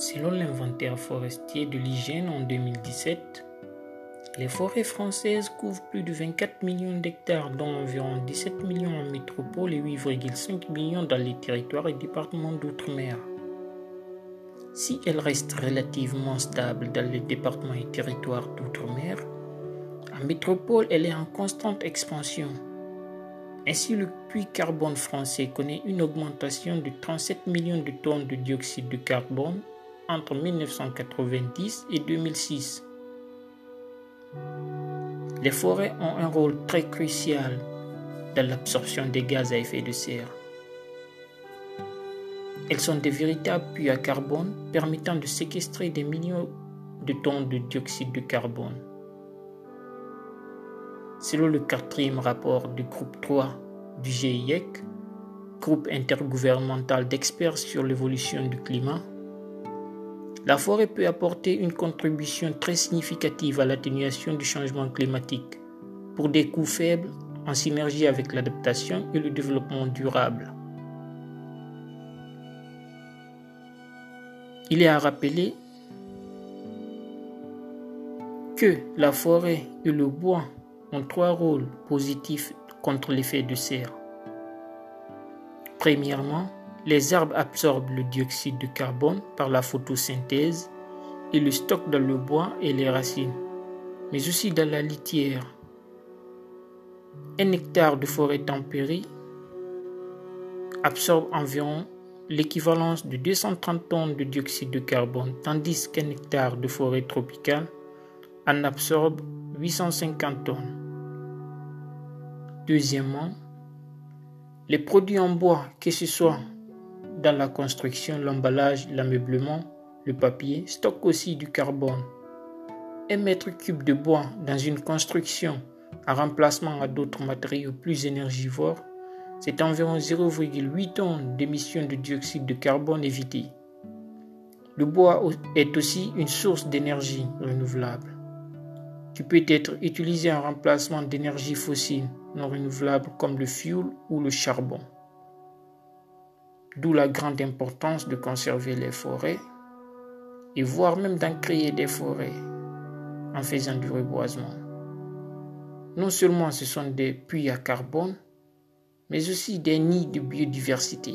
Selon l'inventaire forestier de l'hygiène en 2017, les forêts françaises couvrent plus de 24 millions d'hectares, dont environ 17 millions en métropole et 8,5 millions dans les territoires et départements d'outre-mer. Si elles restent relativement stables dans les départements et territoires d'outre-mer, en métropole, elle est en constante expansion. Ainsi, le puits carbone français connaît une augmentation de 37 millions de tonnes de dioxyde de carbone entre 1990 et 2006. Les forêts ont un rôle très crucial dans l'absorption des gaz à effet de serre. Elles sont des véritables puits à carbone permettant de séquestrer des millions de tonnes de dioxyde de carbone. Selon le quatrième rapport du groupe 3 du GIEC, groupe intergouvernemental d'experts sur l'évolution du climat, la forêt peut apporter une contribution très significative à l'atténuation du changement climatique pour des coûts faibles en synergie avec l'adaptation et le développement durable. Il est à rappeler que la forêt et le bois ont trois rôles positifs contre l'effet de serre. Premièrement, les arbres absorbent le dioxyde de carbone par la photosynthèse et le stockent dans le bois et les racines, mais aussi dans la litière. Un hectare de forêt tempérée absorbe environ l'équivalence de 230 tonnes de dioxyde de carbone, tandis qu'un hectare de forêt tropicale en absorbe 850 tonnes. Deuxièmement, les produits en bois, que ce soit dans la construction, l'emballage, l'ameublement, le papier, stockent aussi du carbone. Un mètre cube de bois dans une construction en remplacement à d'autres matériaux plus énergivores, c'est environ 0,8 tonnes d'émissions de dioxyde de carbone évitées. Le bois est aussi une source d'énergie renouvelable qui peut être utilisé en remplacement d'énergie fossile non renouvelable comme le fioul ou le charbon. D'où la grande importance de conserver les forêts et voire même d'en créer des forêts en faisant du reboisement. Non seulement ce sont des puits à carbone, mais aussi des nids de biodiversité.